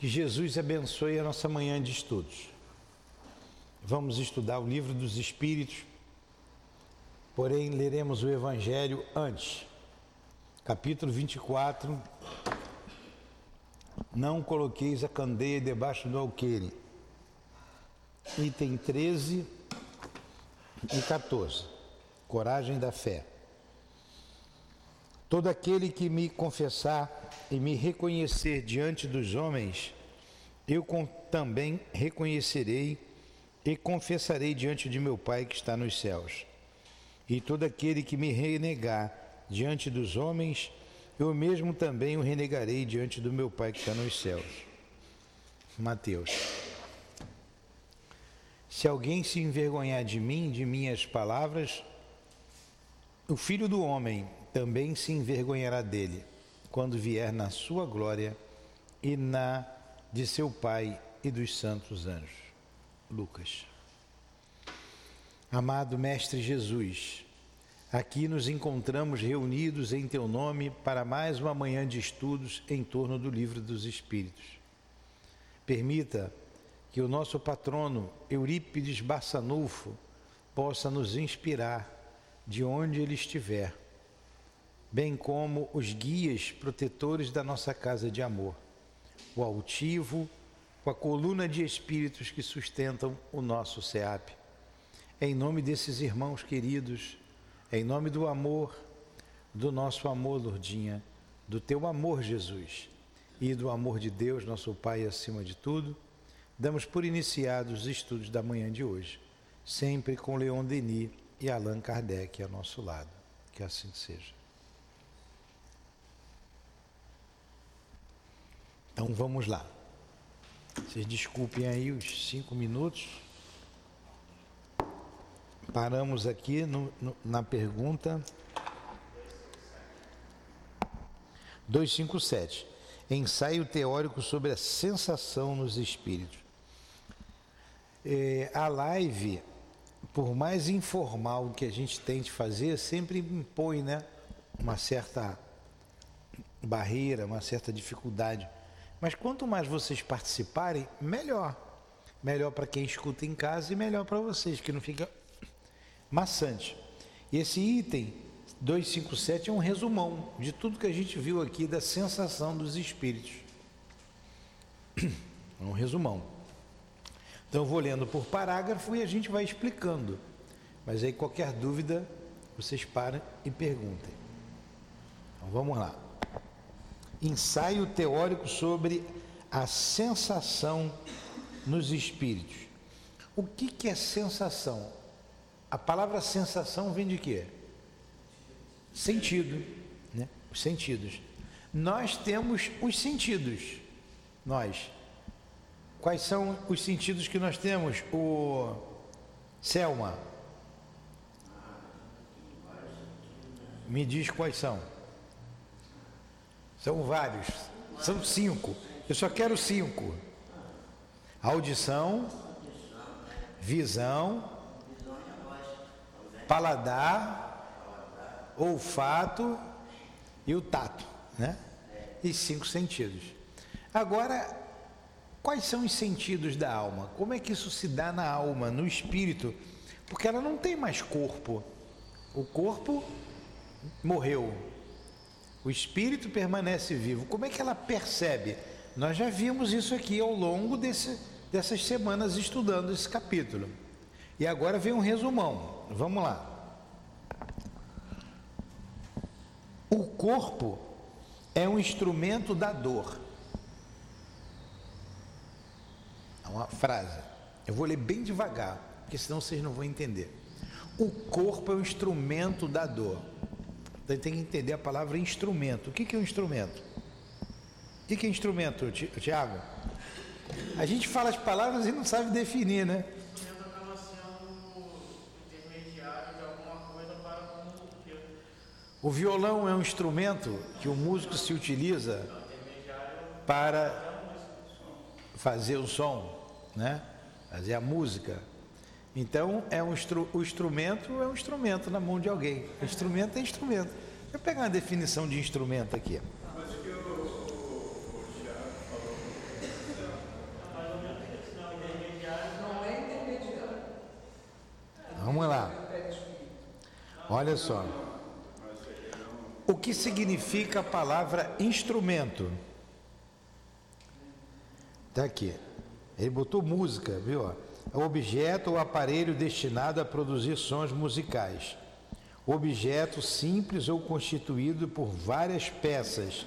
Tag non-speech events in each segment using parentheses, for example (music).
Que Jesus abençoe a nossa manhã de estudos. Vamos estudar o livro dos Espíritos, porém leremos o Evangelho antes. Capítulo 24. Não coloqueis a candeia debaixo do alqueire. Item 13 e 14. Coragem da fé. Todo aquele que me confessar e me reconhecer diante dos homens, eu também reconhecerei e confessarei diante de meu Pai que está nos céus. E todo aquele que me renegar diante dos homens, eu mesmo também o renegarei diante do meu Pai que está nos céus. Mateus. Se alguém se envergonhar de mim, de minhas palavras, o filho do homem também se envergonhará dele quando vier na sua glória e na de seu Pai e dos santos anjos. Lucas. Amado Mestre Jesus, aqui nos encontramos reunidos em Teu nome para mais uma manhã de estudos em torno do Livro dos Espíritos. Permita que o nosso patrono Eurípides Barçanufo possa nos inspirar de onde ele estiver bem como os guias protetores da nossa casa de amor, o altivo, com a coluna de espíritos que sustentam o nosso SEAP. Em nome desses irmãos queridos, em nome do amor, do nosso amor, Lourdinha, do teu amor, Jesus, e do amor de Deus, nosso Pai, acima de tudo, damos por iniciados os estudos da manhã de hoje, sempre com Leon Denis e Allan Kardec ao nosso lado. Que assim seja. Então vamos lá. Vocês desculpem aí os cinco minutos. Paramos aqui no, no, na pergunta 257. Ensaio teórico sobre a sensação nos espíritos. É, a live, por mais informal que a gente tente fazer, sempre impõe né, uma certa barreira, uma certa dificuldade. Mas quanto mais vocês participarem, melhor. Melhor para quem escuta em casa e melhor para vocês, que não fica maçante. E esse item 257 é um resumão de tudo que a gente viu aqui da sensação dos espíritos. É um resumão. Então eu vou lendo por parágrafo e a gente vai explicando. Mas aí qualquer dúvida, vocês param e perguntem. Então vamos lá ensaio teórico sobre a sensação nos espíritos. O que, que é sensação? A palavra sensação vem de quê? Sentido, né? Os sentidos. Nós temos os sentidos. Nós. Quais são os sentidos que nós temos? O Selma. Me diz quais são. São vários. São cinco. Eu só quero cinco. Audição, visão, paladar, olfato e o tato, né? E cinco sentidos. Agora, quais são os sentidos da alma? Como é que isso se dá na alma, no espírito? Porque ela não tem mais corpo. O corpo morreu, o espírito permanece vivo. Como é que ela percebe? Nós já vimos isso aqui ao longo desse, dessas semanas estudando esse capítulo. E agora vem um resumão. Vamos lá. O corpo é um instrumento da dor. É uma frase. Eu vou ler bem devagar, porque senão vocês não vão entender. O corpo é um instrumento da dor. Então tem que entender a palavra instrumento. O que é um instrumento? O que é instrumento, Tiago? A gente fala as palavras e não sabe definir, né? O violão é um instrumento que o músico se utiliza para fazer o som, né? Fazer a música. Então, é um o instrumento é um instrumento na mão de alguém. O instrumento é instrumento. Deixa eu pegar uma definição de instrumento aqui. Vamos lá. Olha só. O que significa a palavra instrumento? Tá aqui. Ele botou música, viu? É o objeto ou aparelho destinado a produzir sons musicais. Objeto simples ou constituído por várias peças.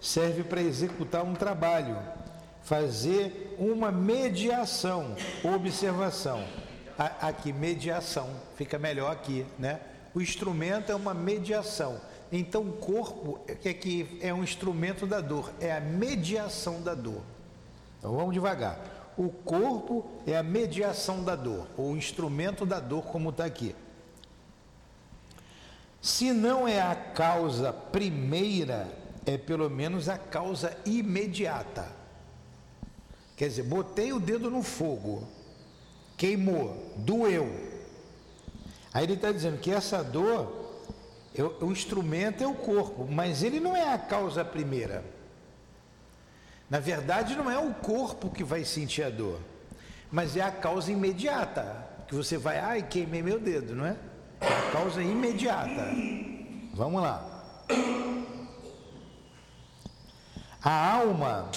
Serve para executar um trabalho, fazer uma mediação, observação. Aqui, mediação, fica melhor aqui, né? O instrumento é uma mediação. Então, o corpo é que é um instrumento da dor, é a mediação da dor. Então vamos devagar. O corpo é a mediação da dor, ou instrumento da dor, como está aqui. Se não é a causa primeira, é pelo menos a causa imediata. Quer dizer, botei o dedo no fogo, queimou, doeu. Aí ele está dizendo que essa dor, o instrumento é o corpo, mas ele não é a causa primeira. Na verdade, não é o corpo que vai sentir a dor, mas é a causa imediata. Que você vai, ai, queimei meu dedo, não é? Causa imediata. Vamos lá. A alma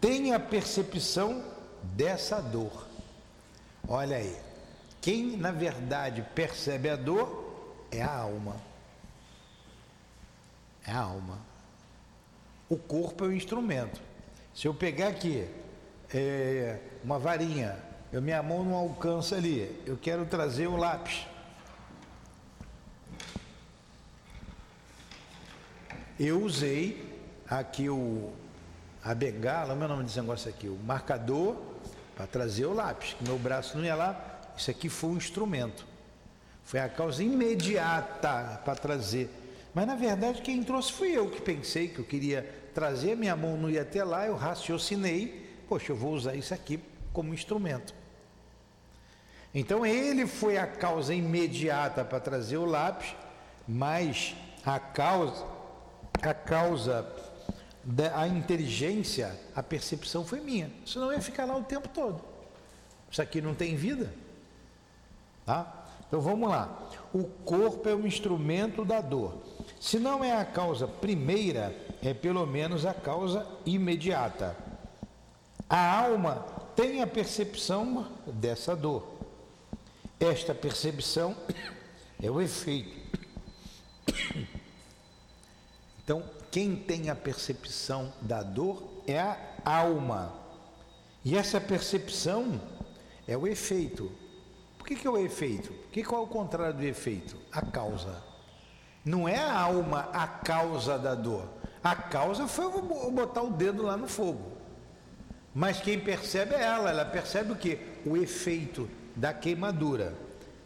tem a percepção dessa dor. Olha aí. Quem na verdade percebe a dor é a alma. É a alma. O corpo é o instrumento. Se eu pegar aqui é, uma varinha, eu, minha mão não alcança ali, eu quero trazer o lápis. Eu usei aqui o, a bengala, meu nome desse negócio aqui, o marcador para trazer o lápis, que meu braço não ia lá, isso aqui foi um instrumento. Foi a causa imediata para trazer. Mas na verdade quem trouxe fui eu que pensei que eu queria trazer, minha mão não ia até lá, eu raciocinei, poxa, eu vou usar isso aqui como instrumento. Então ele foi a causa imediata para trazer o lápis, mas a causa, a causa da inteligência, a percepção foi minha. Senão ia ficar lá o tempo todo. Isso aqui não tem vida. Tá? Então vamos lá. O corpo é um instrumento da dor. Se não é a causa primeira, é pelo menos a causa imediata. A alma tem a percepção dessa dor. Esta percepção (coughs) é o efeito. Então, quem tem a percepção da dor é a alma. E essa percepção é o efeito. Por que, que é o efeito? Que, que é o contrário do efeito? A causa. Não é a alma a causa da dor. A causa foi botar o dedo lá no fogo. Mas quem percebe é ela, ela percebe o que? O efeito da queimadura.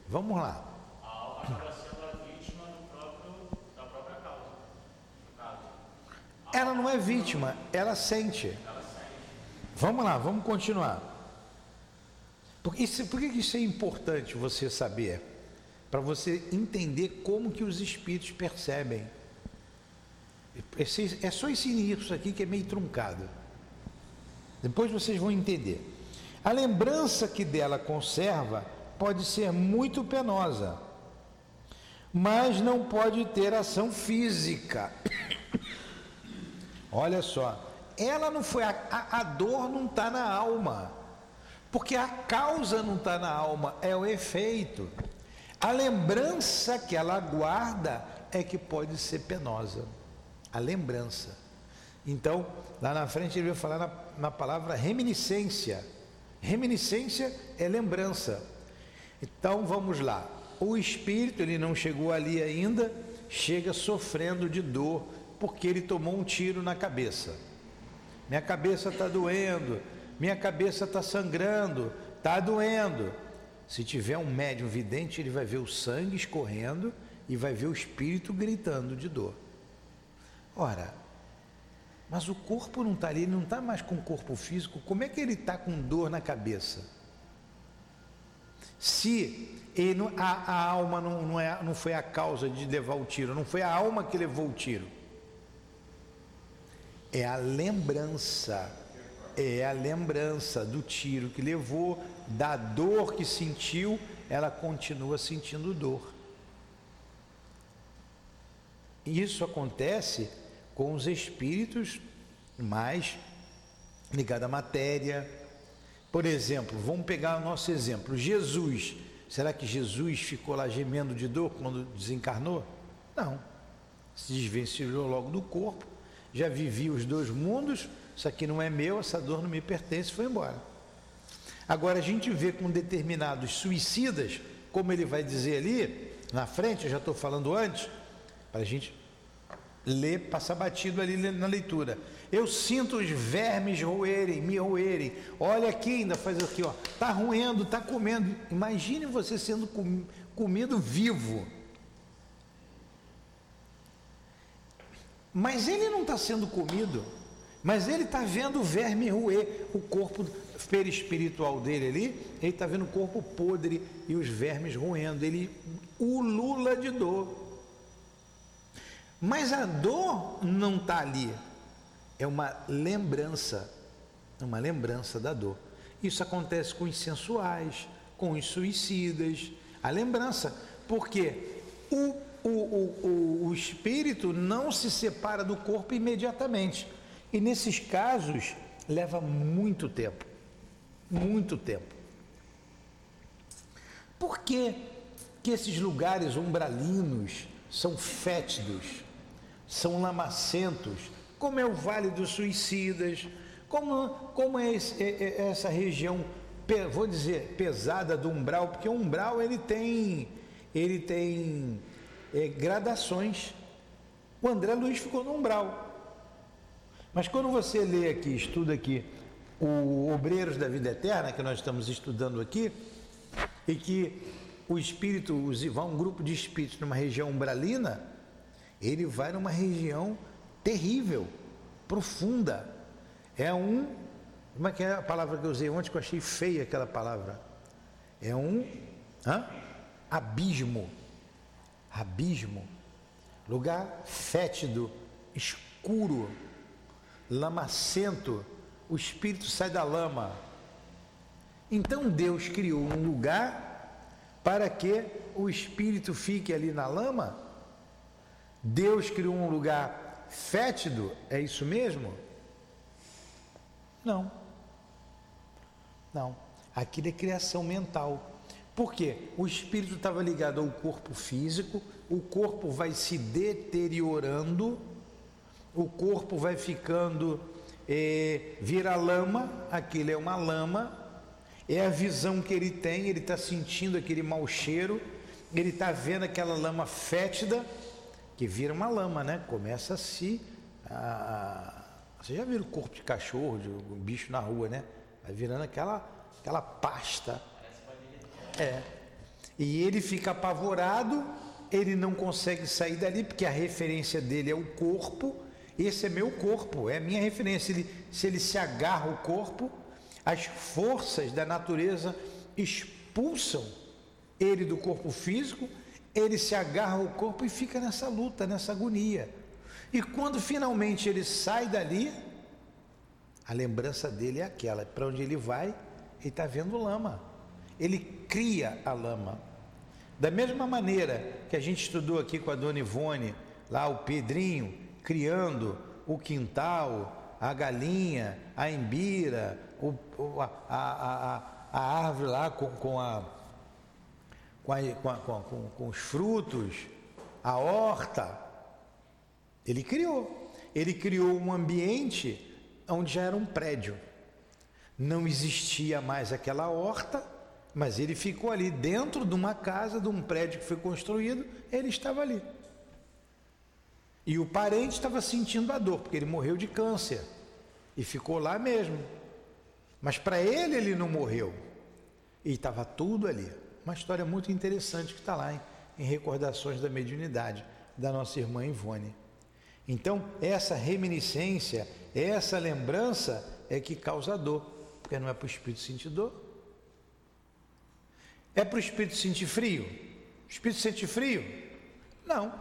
Vamos lá. A alma acaba sendo a vítima próprio, da própria causa. Ela não é vítima, ela sente. Vamos lá, vamos continuar. Por, isso, por que isso é importante você saber? Para você entender como que os espíritos percebem. É só esse início aqui que é meio truncado. Depois vocês vão entender. A lembrança que dela conserva pode ser muito penosa, mas não pode ter ação física. (coughs) Olha só, ela não foi, a, a, dor não está na alma, porque a causa não está na alma, é o efeito. A lembrança que ela guarda é que pode ser penosa a lembrança. Então, lá na frente ele vai falar na, na palavra reminiscência. Reminiscência é lembrança. Então vamos lá. O espírito, ele não chegou ali ainda, chega sofrendo de dor, porque ele tomou um tiro na cabeça. Minha cabeça está doendo, minha cabeça está sangrando, está doendo. Se tiver um médium vidente, ele vai ver o sangue escorrendo e vai ver o espírito gritando de dor. Ora, mas o corpo não está ali, ele não está mais com o corpo físico, como é que ele está com dor na cabeça? Se não, a, a, alma não, não, é, não foi a causa de levar o tiro, não foi a alma que levou o tiro, é a lembrança, é a lembrança do tiro que levou, da dor que sentiu, ela continua sentindo dor. Isso acontece com os espíritos mais ligados à matéria. Por exemplo, vamos pegar o nosso exemplo: Jesus. Será que Jesus ficou lá gemendo de dor quando desencarnou? Não. Se desvencilhou logo do corpo, já vivia os dois mundos, isso aqui não é meu, essa dor não me pertence, foi embora. Agora a gente vê com determinados suicidas, como ele vai dizer ali, na frente, eu já estou falando antes, para a gente ler, passar batido ali na leitura. Eu sinto os vermes roerem, me roerem. Olha aqui, ainda faz aqui, ó. Tá roendo, tá comendo. Imagine você sendo com, comido vivo. Mas ele não está sendo comido. Mas ele está vendo o verme roer o corpo perispiritual dele ali. Ele está vendo o corpo podre e os vermes roendo. Ele ulula de dor. Mas a dor não está ali. É uma lembrança, uma lembrança da dor. Isso acontece com os sensuais, com os suicidas. A lembrança, porque o, o, o, o espírito não se separa do corpo imediatamente. E nesses casos leva muito tempo. Muito tempo. Por que, que esses lugares umbralinos são fétidos? são lamacentos, como é o Vale dos Suicidas, como, como é, esse, é, é essa região, vou dizer, pesada do umbral, porque o umbral ele tem, ele tem é, gradações. O André Luiz ficou no umbral. Mas quando você lê aqui, estuda aqui, o Obreiros da Vida Eterna, que nós estamos estudando aqui, e que o espírito, vai um grupo de espíritos numa região umbralina, ele vai numa região terrível, profunda. É um. Como é que é a palavra que eu usei ontem que eu achei feia aquela palavra? É um hã? abismo. Abismo. Lugar fétido, escuro, lamacento. O espírito sai da lama. Então Deus criou um lugar para que o espírito fique ali na lama Deus criou um lugar fétido, é isso mesmo? Não. Não. Aquilo é criação mental. Por quê? O espírito estava ligado ao corpo físico, o corpo vai se deteriorando, o corpo vai ficando, é, vira lama, aquilo é uma lama, é a visão que ele tem, ele está sentindo aquele mau cheiro, ele está vendo aquela lama fétida, que vira uma lama, né? Começa a se. A, você já viu o corpo de cachorro, de um bicho na rua, né? Vai virando aquela, aquela pasta. É. E ele fica apavorado, ele não consegue sair dali, porque a referência dele é o corpo. Esse é meu corpo, é a minha referência. Ele, se ele se agarra ao corpo, as forças da natureza expulsam ele do corpo físico ele se agarra ao corpo e fica nessa luta, nessa agonia. E quando finalmente ele sai dali, a lembrança dele é aquela: para onde ele vai, ele está vendo lama. Ele cria a lama. Da mesma maneira que a gente estudou aqui com a dona Ivone, lá o Pedrinho, criando o quintal, a galinha, a embira, o, a, a, a, a árvore lá com, com a com, a, com, com, com os frutos, a horta. Ele criou. Ele criou um ambiente onde já era um prédio. Não existia mais aquela horta, mas ele ficou ali dentro de uma casa, de um prédio que foi construído, ele estava ali. E o parente estava sentindo a dor, porque ele morreu de câncer e ficou lá mesmo. Mas para ele, ele não morreu. E estava tudo ali. Uma história muito interessante que está lá em, em Recordações da Mediunidade, da nossa irmã Ivone. Então, essa reminiscência, essa lembrança é que causa dor, porque não é para o espírito sentir dor. É para o espírito sentir frio? O espírito sente frio? Não.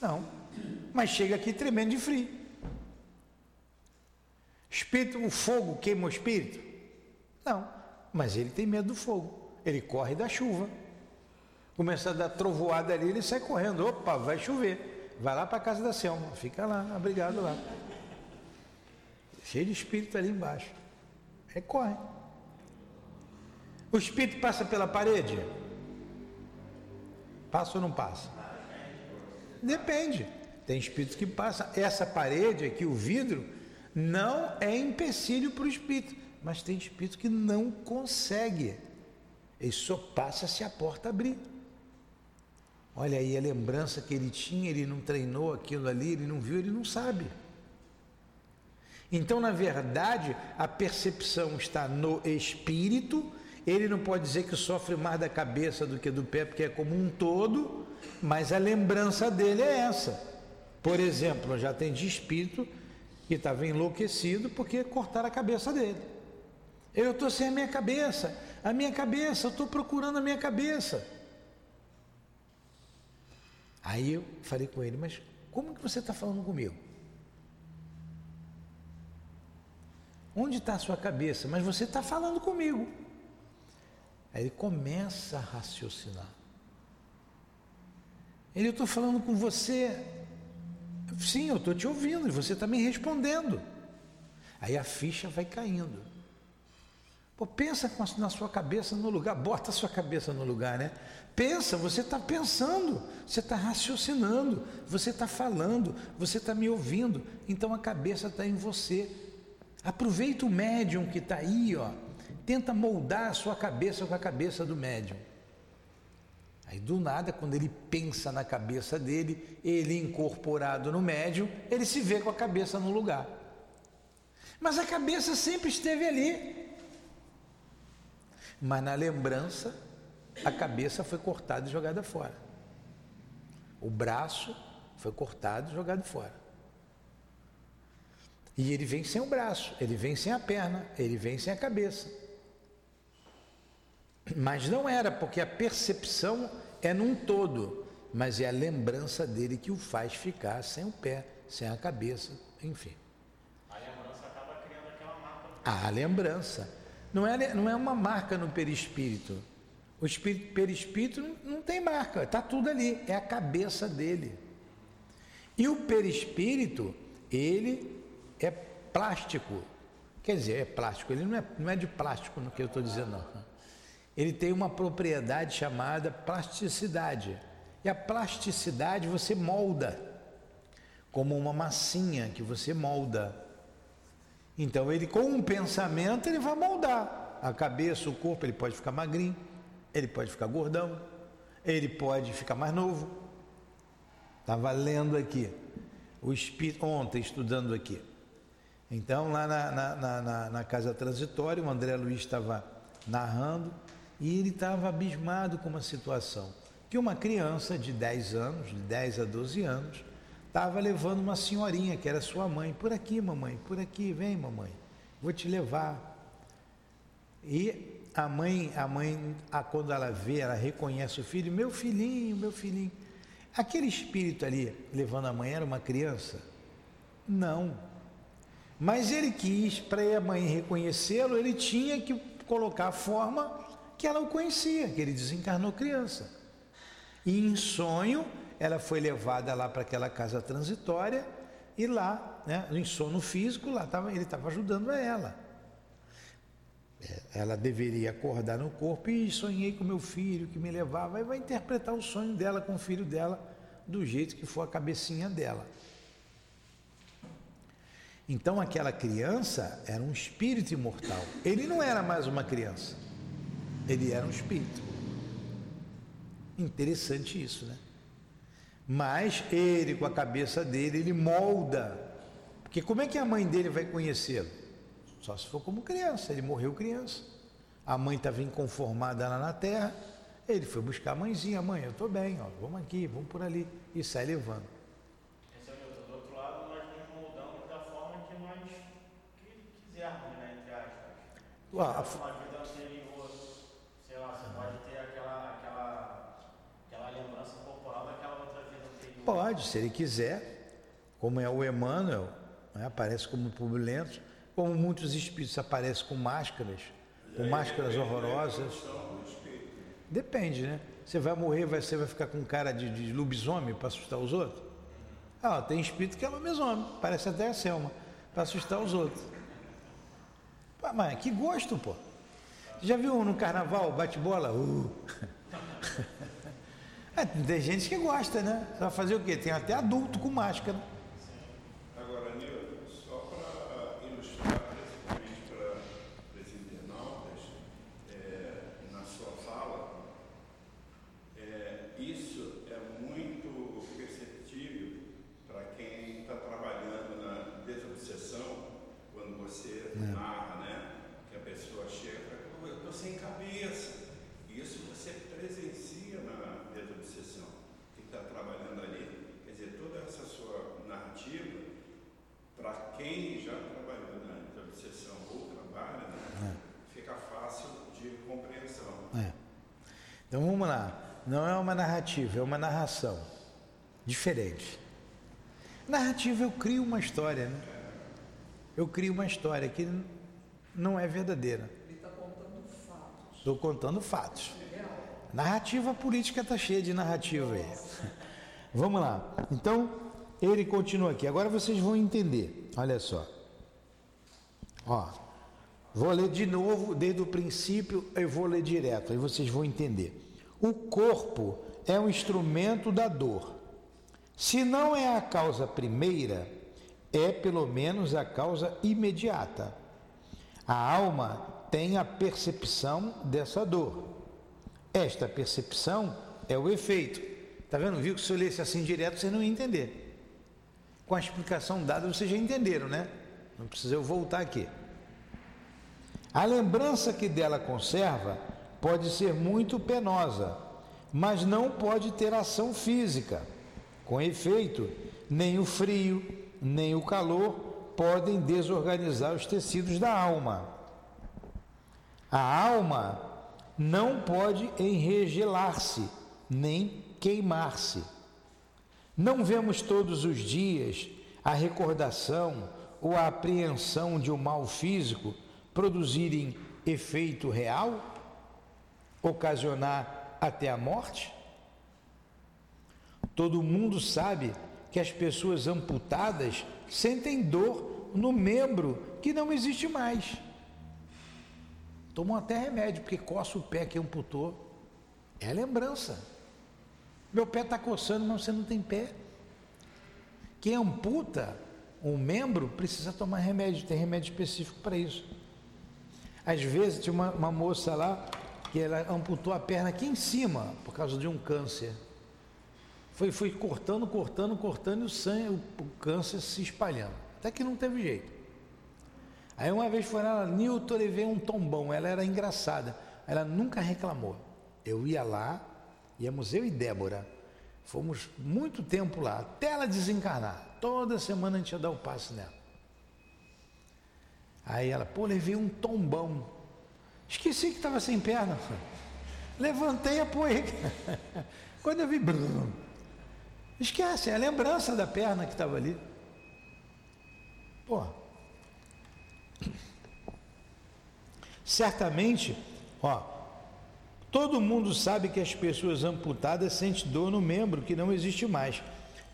Não. Mas chega aqui tremendo de frio. Espírito, o fogo queima o espírito? Não. Mas ele tem medo do fogo. Ele corre da chuva. Começa a dar trovoada ali, ele sai correndo. Opa, vai chover. vai lá para a casa da Selma, fica lá, abrigado lá. Cheio de espírito ali embaixo. Aí corre. O espírito passa pela parede? Passa ou não passa? Depende. Tem espíritos que passam. Essa parede aqui, o vidro, não é empecilho para o espírito. Mas tem espírito que não consegue. Ele só passa se a porta abrir. Olha aí a lembrança que ele tinha, ele não treinou aquilo ali, ele não viu, ele não sabe. Então, na verdade, a percepção está no espírito. Ele não pode dizer que sofre mais da cabeça do que do pé, porque é como um todo, mas a lembrança dele é essa. Por exemplo, já atendi espírito que estava enlouquecido porque cortaram a cabeça dele. Eu estou sem a minha cabeça, a minha cabeça, eu estou procurando a minha cabeça. Aí eu falei com ele, mas como que você está falando comigo? Onde está a sua cabeça? Mas você está falando comigo. Aí ele começa a raciocinar. Ele, eu estou falando com você. Sim, eu estou te ouvindo e você está me respondendo. Aí a ficha vai caindo. Pô, pensa na sua cabeça no lugar, bota a sua cabeça no lugar, né? Pensa, você está pensando, você está raciocinando, você está falando, você está me ouvindo, então a cabeça está em você. Aproveita o médium que está aí, ó. Tenta moldar a sua cabeça com a cabeça do médium. Aí do nada, quando ele pensa na cabeça dele, ele incorporado no médium, ele se vê com a cabeça no lugar. Mas a cabeça sempre esteve ali. Mas na lembrança, a cabeça foi cortada e jogada fora. O braço foi cortado e jogado fora. E ele vem sem o braço, ele vem sem a perna, ele vem sem a cabeça. Mas não era, porque a percepção é num todo, mas é a lembrança dele que o faz ficar sem o pé, sem a cabeça, enfim. A lembrança acaba criando aquela marca. A lembrança. Não é, não é uma marca no perispírito. O espírito, perispírito não, não tem marca, está tudo ali, é a cabeça dele. E o perispírito, ele é plástico. Quer dizer, é plástico, ele não é, não é de plástico no que eu estou dizendo, não. Ele tem uma propriedade chamada plasticidade. E a plasticidade você molda, como uma massinha que você molda. Então ele com um pensamento ele vai moldar a cabeça, o corpo, ele pode ficar magrinho, ele pode ficar gordão, ele pode ficar mais novo. Estava lendo aqui, o espírito, ontem estudando aqui. Então, lá na, na, na, na casa transitória, o André Luiz estava narrando e ele estava abismado com uma situação. Que uma criança de 10 anos, de 10 a 12 anos, estava levando uma senhorinha, que era sua mãe, por aqui, mamãe, por aqui, vem, mamãe, vou te levar. E a mãe, a mãe, a, quando ela vê, ela reconhece o filho, meu filhinho, meu filhinho. Aquele espírito ali levando a mãe era uma criança? Não. Mas ele quis, para a mãe reconhecê-lo, ele tinha que colocar a forma que ela o conhecia, que ele desencarnou criança. E em sonho, ela foi levada lá para aquela casa transitória e lá, né, em sono físico, lá tava, ele estava ajudando a ela. É, ela deveria acordar no corpo e sonhei com meu filho que me levava, e vai interpretar o sonho dela com o filho dela do jeito que for a cabecinha dela. Então aquela criança era um espírito imortal. Ele não era mais uma criança. Ele era um espírito. Interessante isso, né? Mas ele, com a cabeça dele, ele molda. Porque como é que a mãe dele vai conhecê-lo? Só se for como criança. Ele morreu criança. A mãe estava inconformada lá na terra. Ele foi buscar a mãezinha. Mãe, eu estou bem, ó, vamos aqui, vamos por ali. E sai levando. a... Uma vida anterior, sei lá, você pode ter aquela, aquela, aquela lembrança corporal daquela outra vida anterior. Pode, se ele quiser, como é o Emmanuel, né, aparece como pululento, como muitos espíritos aparecem com máscaras, com máscaras horrorosas. Depende, né? Você vai morrer, você vai ficar com cara de, de lobisomem para assustar os outros? Ah, tem espírito que é lobisomem, parece até a Selma, para assustar os outros. Mas que gosto, pô. Já viu no carnaval bate-bola? Uh. (laughs) é, tem gente que gosta, né? Vai fazer o quê? Tem até adulto com máscara. Agora, Nilton, só para ilustrar, principalmente para os internautas, é, na sua fala, é, isso é muito perceptível para quem está trabalhando na desobsessão, quando você narra, né? Que a pessoa chega e fala, eu estou sem cabeça. Isso você presencia na desobsessão. Quem está trabalhando ali, quer dizer, toda essa sua narrativa, para quem já trabalhou na desobsessão ou trabalha, né, fica fácil de compreensão. É. Então vamos lá. Não é uma narrativa, é uma narração. Diferente. Narrativa eu crio uma história, né? Eu crio uma história que não é verdadeira. Ele está contando fatos. Estou contando fatos. Narrativa política está cheia de narrativa aí. Vamos lá. Então, ele continua aqui. Agora vocês vão entender. Olha só. Ó. Vou ler de novo, desde o princípio, eu vou ler direto, aí vocês vão entender. O corpo é um instrumento da dor. Se não é a causa primeira, é pelo menos a causa imediata. A alma tem a percepção dessa dor. Esta percepção é o efeito. Tá vendo? Viu que se eu lesse assim direto, você não ia entender. Com a explicação dada, vocês já entenderam, né? Não precisa eu voltar aqui. A lembrança que dela conserva pode ser muito penosa, mas não pode ter ação física. Com efeito, nem o frio, nem o calor podem desorganizar os tecidos da alma. A alma não pode enregelar-se, nem queimar-se. Não vemos todos os dias a recordação ou a apreensão de um mal físico produzirem efeito real, ocasionar até a morte? Todo mundo sabe que as pessoas amputadas sentem dor no membro que não existe mais. Tomam até remédio, porque coça o pé que amputou. É lembrança. Meu pé está coçando, mas você não tem pé. Quem amputa um membro precisa tomar remédio, tem remédio específico para isso. Às vezes tinha uma, uma moça lá que ela amputou a perna aqui em cima por causa de um câncer. Foi, foi cortando, cortando, cortando e o sangue, o, o câncer se espalhando. Até que não teve jeito. Aí uma vez foi lá, Nilton, levei um tombão. Ela era engraçada. Ela nunca reclamou. Eu ia lá, íamos eu e Débora. Fomos muito tempo lá, até ela desencarnar. Toda semana a gente ia dar o passe nela. Aí ela, pô, levei um tombão. Esqueci que estava sem perna. Levantei e apoiei. (laughs) Quando eu vi, brum, esquece, é a lembrança da perna que estava ali. Pô. Certamente, ó, todo mundo sabe que as pessoas amputadas sentem dor no membro que não existe mais.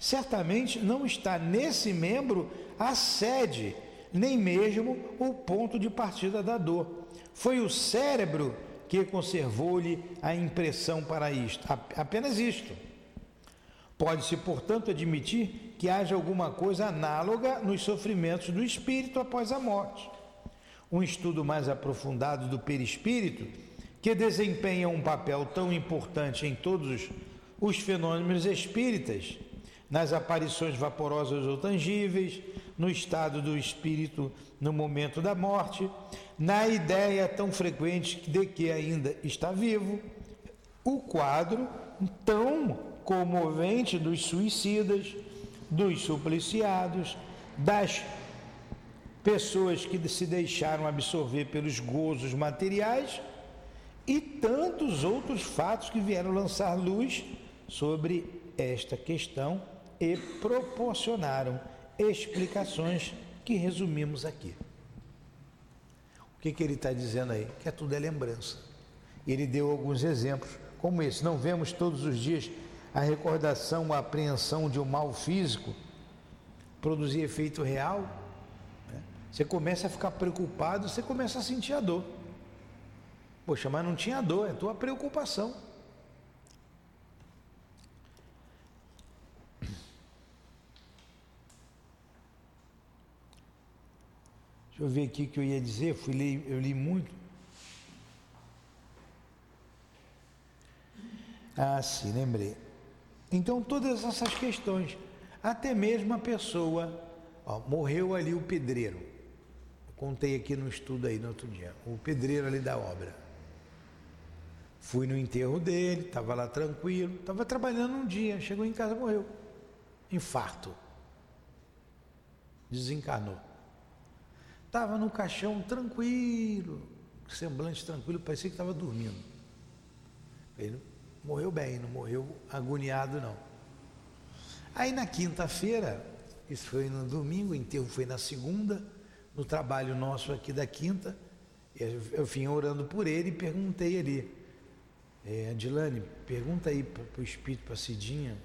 Certamente não está nesse membro a sede, nem mesmo o ponto de partida da dor. Foi o cérebro que conservou-lhe a impressão para isto, apenas isto. Pode-se, portanto, admitir que haja alguma coisa análoga nos sofrimentos do espírito após a morte. Um estudo mais aprofundado do perispírito, que desempenha um papel tão importante em todos os fenômenos espíritas, nas aparições vaporosas ou tangíveis, no estado do espírito no momento da morte, na ideia tão frequente de que ainda está vivo, o quadro tão comovente dos suicidas, dos supliciados, das pessoas que se deixaram absorver pelos gozos materiais e tantos outros fatos que vieram lançar luz sobre esta questão e proporcionaram explicações que resumimos aqui. Que, que ele está dizendo aí? Que é tudo é lembrança. Ele deu alguns exemplos, como esse. Não vemos todos os dias a recordação, a apreensão de um mal físico produzir efeito real, né? você começa a ficar preocupado, você começa a sentir a dor. Poxa, mas não tinha dor, é tua preocupação. Deixa eu ver aqui o que eu ia dizer, fui ler, eu li muito. Ah, sim, lembrei. Então, todas essas questões, até mesmo a pessoa, ó, morreu ali o pedreiro. Eu contei aqui no estudo aí no outro dia, o pedreiro ali da obra. Fui no enterro dele, estava lá tranquilo, estava trabalhando um dia, chegou em casa morreu. Infarto. Desencarnou. Estava no caixão tranquilo, semblante tranquilo, parecia que estava dormindo. Ele morreu bem, não morreu agoniado não. Aí na quinta-feira, isso foi no domingo, o enterro foi na segunda, no trabalho nosso aqui da quinta, eu vim orando por ele e perguntei ali, é, Adilane, pergunta aí para o espírito, para Cidinha,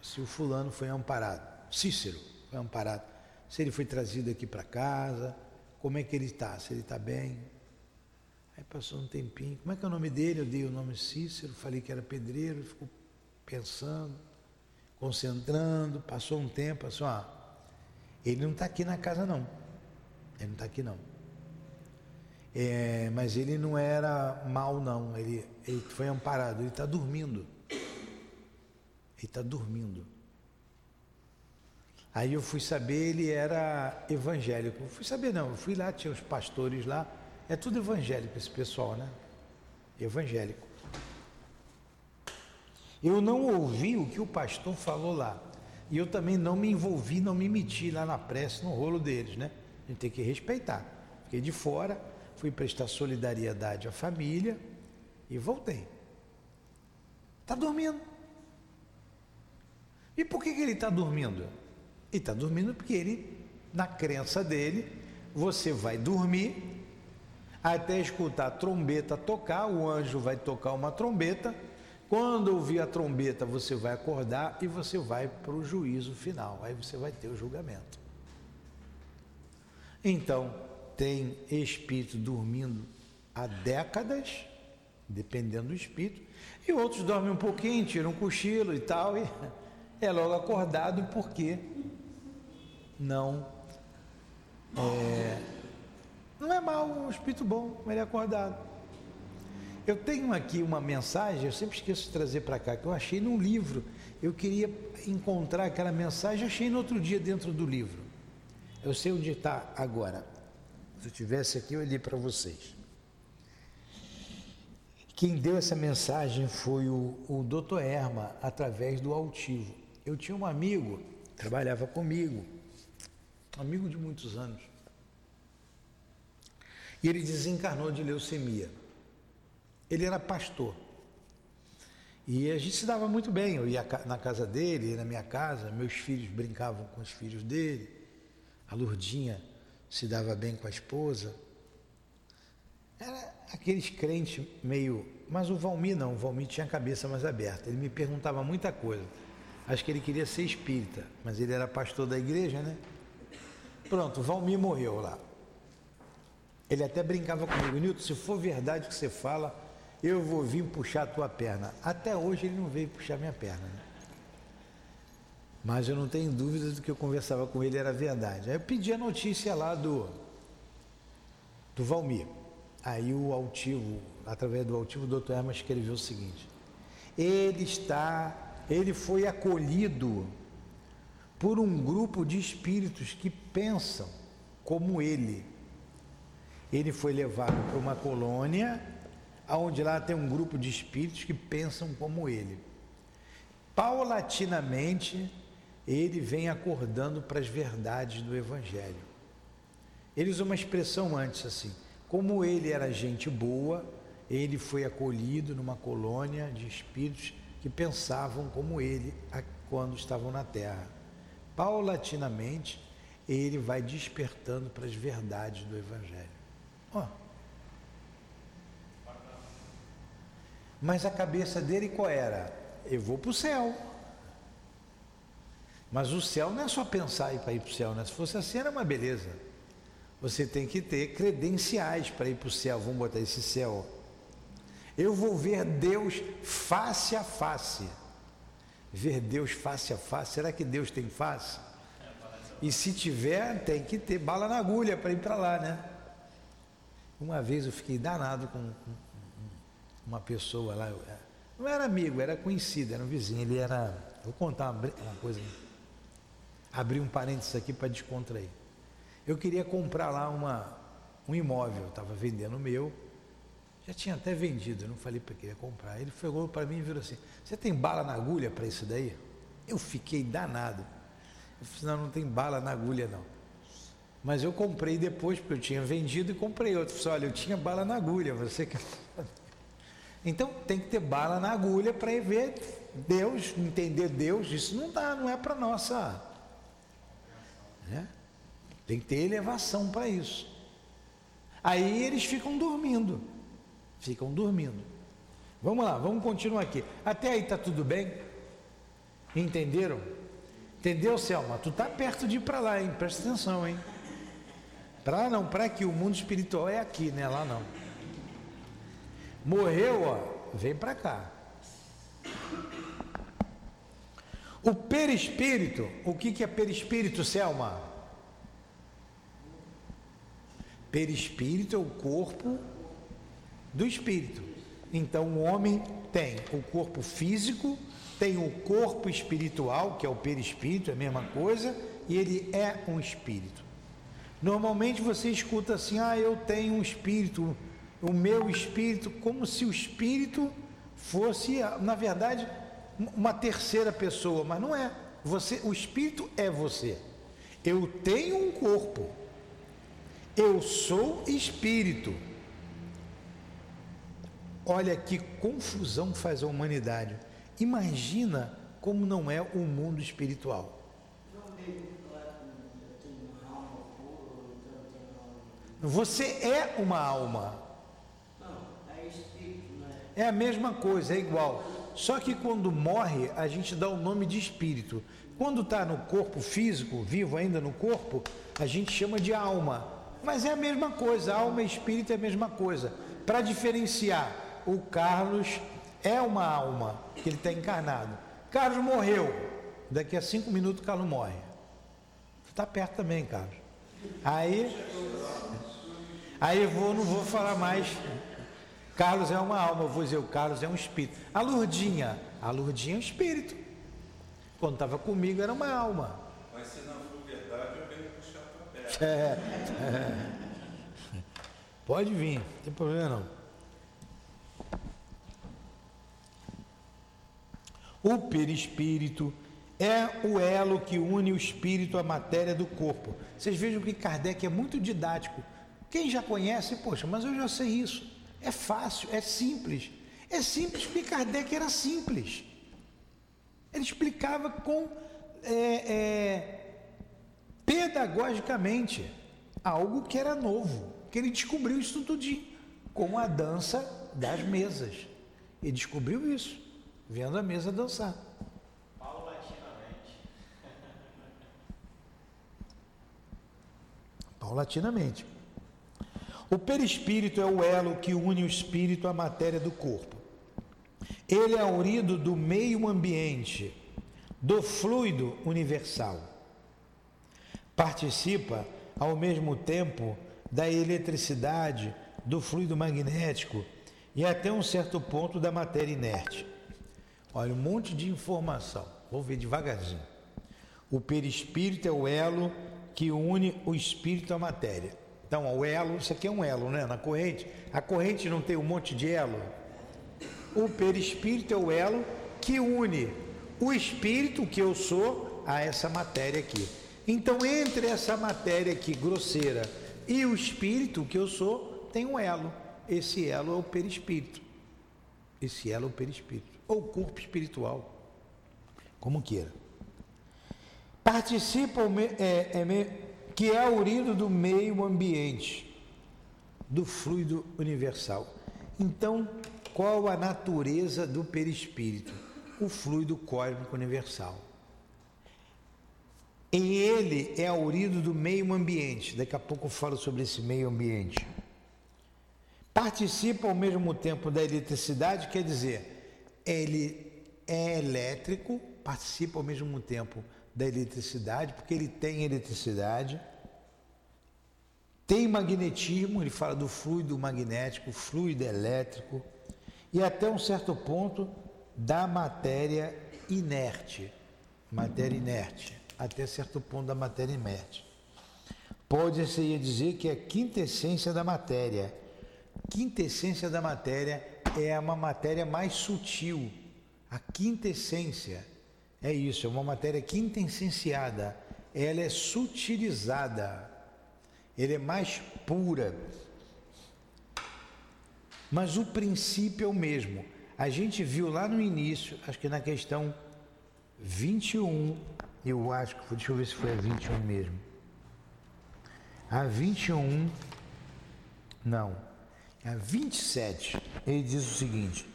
se o fulano foi amparado. Cícero foi amparado. Se ele foi trazido aqui para casa, como é que ele está, se ele está bem. Aí passou um tempinho, como é que é o nome dele? Eu dei o nome Cícero, falei que era pedreiro, ficou pensando, concentrando, passou um tempo, assim, ah, ele não está aqui na casa não. Ele não está aqui não. É, mas ele não era mal não, ele, ele foi amparado, ele está dormindo. Ele está dormindo. Aí eu fui saber, ele era evangélico. Fui saber não, eu fui lá, tinha os pastores lá. É tudo evangélico esse pessoal, né? Evangélico. Eu não ouvi o que o pastor falou lá. E eu também não me envolvi, não me meti lá na prece, no rolo deles, né? A gente tem que respeitar. Fiquei de fora, fui prestar solidariedade à família e voltei. Está dormindo. E por que, que ele está dormindo? E está dormindo porque ele, na crença dele, você vai dormir até escutar a trombeta tocar, o anjo vai tocar uma trombeta. Quando ouvir a trombeta, você vai acordar e você vai para o juízo final. Aí você vai ter o julgamento. Então, tem espírito dormindo há décadas, dependendo do espírito, e outros dormem um pouquinho, tiram um cochilo e tal, e é logo acordado porque não é, não é mal, um espírito bom, ele é acordado. Eu tenho aqui uma mensagem, eu sempre esqueço de trazer para cá, que eu achei num livro. Eu queria encontrar aquela mensagem, achei no outro dia dentro do livro. Eu sei onde está agora. Se eu tivesse aqui, eu li para vocês. Quem deu essa mensagem foi o, o Dr. Erma, através do Altivo. Eu tinha um amigo, trabalhava comigo, amigo de muitos anos. E ele desencarnou de leucemia. Ele era pastor. E a gente se dava muito bem. Eu ia na casa dele, na minha casa, meus filhos brincavam com os filhos dele. A Lurdinha se dava bem com a esposa. Era aqueles crentes meio. Mas o Valmir não, o Valmir tinha a cabeça mais aberta. Ele me perguntava muita coisa. Acho que ele queria ser espírita, mas ele era pastor da igreja, né? Pronto, Valmir morreu lá. Ele até brincava comigo, Nilton, se for verdade o que você fala, eu vou vir puxar a tua perna. Até hoje ele não veio puxar minha perna. Né? Mas eu não tenho dúvida do que eu conversava com ele era verdade. Aí eu pedi a notícia lá do, do Valmir. Aí o altivo, através do altivo, o doutor Herman escreveu o seguinte: ele está, ele foi acolhido por um grupo de espíritos que pensam como ele. Ele foi levado para uma colônia, onde lá tem um grupo de espíritos que pensam como ele. Paulatinamente, ele vem acordando para as verdades do Evangelho. Ele usa uma expressão antes assim: como ele era gente boa, ele foi acolhido numa colônia de espíritos que pensavam como ele quando estavam na Terra paulatinamente, ele vai despertando para as verdades do Evangelho. Oh. Mas a cabeça dele qual era? Eu vou para o céu. Mas o céu não é só pensar para ir para o céu, né? Se fosse assim era uma beleza. Você tem que ter credenciais para ir para o céu. Vamos botar esse céu. Eu vou ver Deus face a face. Ver Deus face a face. Será que Deus tem face? E se tiver, tem que ter bala na agulha para ir para lá, né? Uma vez eu fiquei danado com, uma pessoa lá. Não era amigo, era conhecido, era um vizinho. Ele era. Vou contar uma, coisa. Abrir um parênteses aqui para descontrair. Eu queria comprar lá uma, um imóvel, estava vendendo o meu. Já tinha até vendido, não falei para que queria comprar. Ele pegou para mim e virou assim: Você tem bala na agulha para isso daí? Eu fiquei danado. Eu falei: Não, não tem bala na agulha não. Mas eu comprei depois, porque eu tinha vendido e comprei outro. Falei: Olha, eu tinha bala na agulha, você quer. (laughs) Então tem que ter bala na agulha para ver Deus, entender Deus. Isso não dá, não é para nossa. Né? Tem que ter elevação para isso. Aí eles ficam dormindo. Ficam dormindo. Vamos lá, vamos continuar aqui. Até aí está tudo bem? Entenderam? Entendeu, Selma? Tu tá perto de ir para lá, hein? Presta atenção, hein? Para não, para que o mundo espiritual é aqui, né? Lá não. Morreu, ó, vem para cá. O perispírito, o que, que é perispírito, Selma? Perispírito é o corpo do espírito. Então o homem tem o corpo físico, tem o corpo espiritual, que é o perispírito, é a mesma coisa, e ele é um espírito. Normalmente você escuta assim: ah, eu tenho um espírito, o meu espírito, como se o espírito fosse, na verdade, uma terceira pessoa, mas não é. Você, o espírito é você. Eu tenho um corpo. Eu sou espírito. Olha que confusão faz a humanidade. Imagina como não é o mundo espiritual. Você é uma alma. É a mesma coisa, é igual. Só que quando morre, a gente dá o nome de espírito. Quando está no corpo físico, vivo ainda no corpo, a gente chama de alma. Mas é a mesma coisa, alma e espírito é a mesma coisa. Para diferenciar, o Carlos é uma alma, que ele está encarnado. Carlos morreu. Daqui a cinco minutos o Carlos morre. Está perto também, Carlos. Aí, aí vou, não vou falar mais Carlos é uma alma, eu vou dizer, o Carlos é um espírito. A Lurdinha, a Lurdinha é um espírito. Quando estava comigo era uma alma. Mas se não for verdade, eu venho puxar para perto. É, é. (laughs) Pode vir, não tem problema não. O perispírito é o elo que une o espírito à matéria do corpo. Vocês vejam que Kardec é muito didático. Quem já conhece, poxa, mas eu já sei isso. É fácil, é simples. É simples porque Kardec era simples. Ele explicava com é, é, pedagogicamente algo que era novo, que ele descobriu isso tudo com a dança das mesas. Ele descobriu isso, vendo a mesa dançar. Paulatinamente. Paulatinamente. O perispírito é o elo que une o espírito à matéria do corpo. Ele é aurido do meio ambiente, do fluido universal. Participa, ao mesmo tempo, da eletricidade, do fluido magnético e até um certo ponto da matéria inerte. Olha, um monte de informação. Vou ver devagarzinho. O perispírito é o elo que une o espírito à matéria. Então, o elo, isso aqui é um elo, né? Na corrente. A corrente não tem um monte de elo? O perispírito é o elo que une o espírito que eu sou a essa matéria aqui. Então, entre essa matéria aqui grosseira e o espírito que eu sou, tem um elo. Esse elo é o perispírito. Esse elo é o perispírito. Ou corpo espiritual. Como queira. Participa é, é, que é oriundo do meio ambiente, do fluido universal. Então, qual a natureza do perispírito? O fluido cósmico universal. Em ele é aurido do meio ambiente. Daqui a pouco eu falo sobre esse meio ambiente. Participa ao mesmo tempo da eletricidade, quer dizer, ele é elétrico, participa ao mesmo tempo da eletricidade, porque ele tem eletricidade. Tem magnetismo, ele fala do fluido magnético, fluido elétrico, e até um certo ponto da matéria inerte. Matéria inerte, até certo ponto da matéria inerte. Pode-se dizer que é a quinta essência da matéria. Quinta essência da matéria é uma matéria mais sutil. A quinta essência é isso, é uma matéria quintessenciada. Ela é sutilizada. Ela é mais pura. Mas o princípio é o mesmo. A gente viu lá no início, acho que na questão 21, eu acho que deixa eu ver se foi a 21 mesmo. A 21, não, 27, ele diz o seguinte: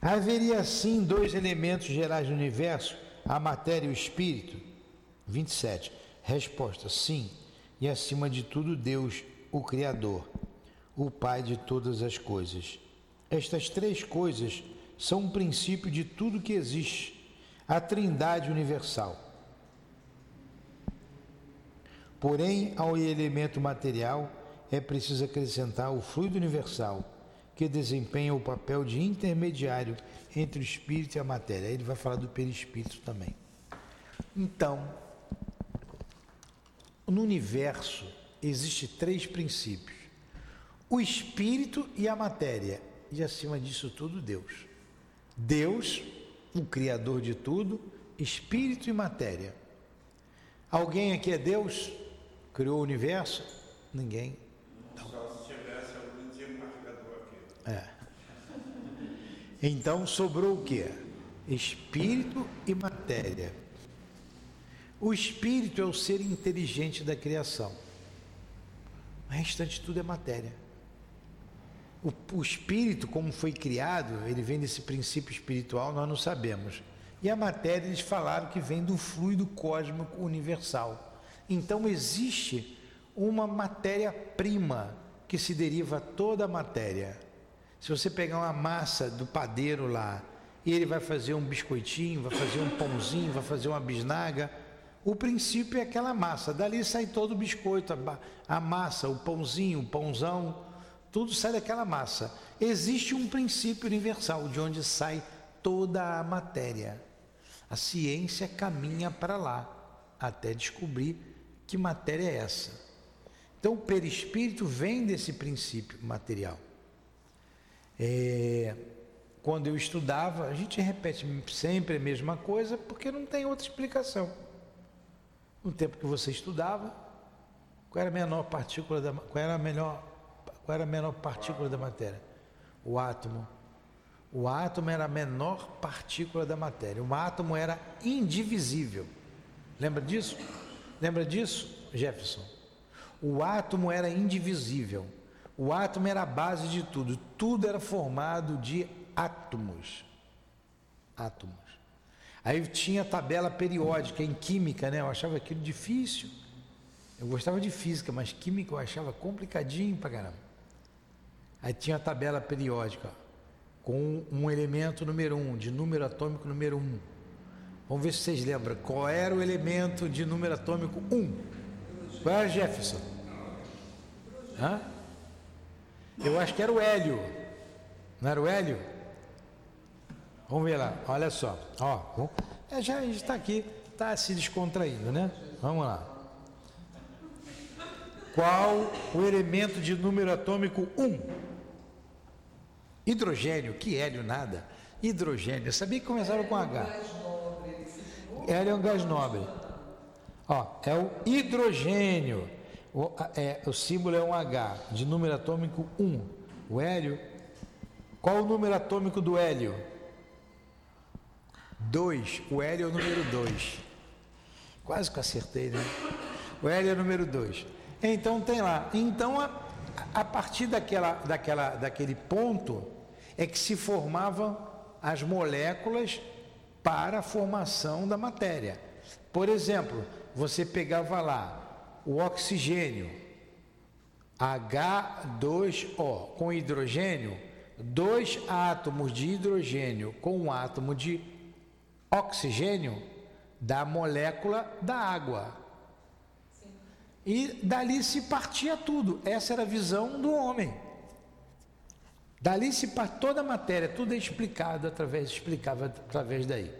haveria sim dois elementos gerais do universo, a matéria e o espírito? 27. Resposta: sim, e acima de tudo, Deus, o Criador, o Pai de todas as coisas. Estas três coisas são um princípio de tudo que existe a trindade universal. Porém, ao elemento material é preciso acrescentar o fluido universal, que desempenha o papel de intermediário entre o espírito e a matéria. Ele vai falar do perispírito também. Então, no universo existe três princípios: o espírito e a matéria, e acima disso tudo Deus. Deus o Criador de tudo, espírito e matéria. Alguém aqui é Deus? Criou o universo? Ninguém. Não. Só se tivesse algum desembargador aqui. É. Então sobrou o que? Espírito e matéria. O espírito é o ser inteligente da criação. O restante tudo é matéria. O, o espírito, como foi criado, ele vem desse princípio espiritual, nós não sabemos. E a matéria, eles falaram que vem do fluido cósmico universal. Então existe uma matéria-prima que se deriva toda a matéria. Se você pegar uma massa do padeiro lá, e ele vai fazer um biscoitinho, vai fazer um pãozinho, vai fazer uma bisnaga, o princípio é aquela massa. Dali sai todo o biscoito, a, a massa, o pãozinho, o pãozão tudo sai daquela massa. Existe um princípio universal de onde sai toda a matéria. A ciência caminha para lá até descobrir que matéria é essa. Então, o perispírito vem desse princípio material. É, quando eu estudava, a gente repete sempre a mesma coisa porque não tem outra explicação. No tempo que você estudava, qual era a menor partícula da, qual era a melhor qual era a menor partícula da matéria? O átomo. O átomo era a menor partícula da matéria. O átomo era indivisível. Lembra disso? Lembra disso, Jefferson? O átomo era indivisível. O átomo era a base de tudo. Tudo era formado de átomos. Átomos. Aí tinha tabela periódica em química, né? Eu achava aquilo difícil. Eu gostava de física, mas química eu achava complicadinho pra caramba. Aí tinha a tabela periódica com um elemento número 1, um, de número atômico número 1. Um. Vamos ver se vocês lembram. Qual era o elemento de número atômico 1? Um? Qual era Jefferson? Hã? Eu acho que era o hélio. Não era o hélio? Vamos ver lá, olha só. Ó, é, já está aqui, está se descontraindo, né? Vamos lá. Qual o elemento de número atômico 1? Hidrogênio, que hélio nada. Hidrogênio, eu sabia que começava com H. Hélio é um gás nobre. Ó, é o hidrogênio. O, é, o símbolo é um H, de número atômico 1. O hélio. Qual o número atômico do hélio? 2. O hélio é o número 2. Quase que acertei, né? O hélio é o número 2. Então tem lá. Então, a, a partir daquela, daquela, daquele ponto, é que se formavam as moléculas para a formação da matéria. Por exemplo, você pegava lá o oxigênio H2O com hidrogênio, dois átomos de hidrogênio com um átomo de oxigênio da molécula da água. E dali se partia tudo. Essa era a visão do homem. Dali se parte toda a matéria, tudo é explicado através, explicava através daí.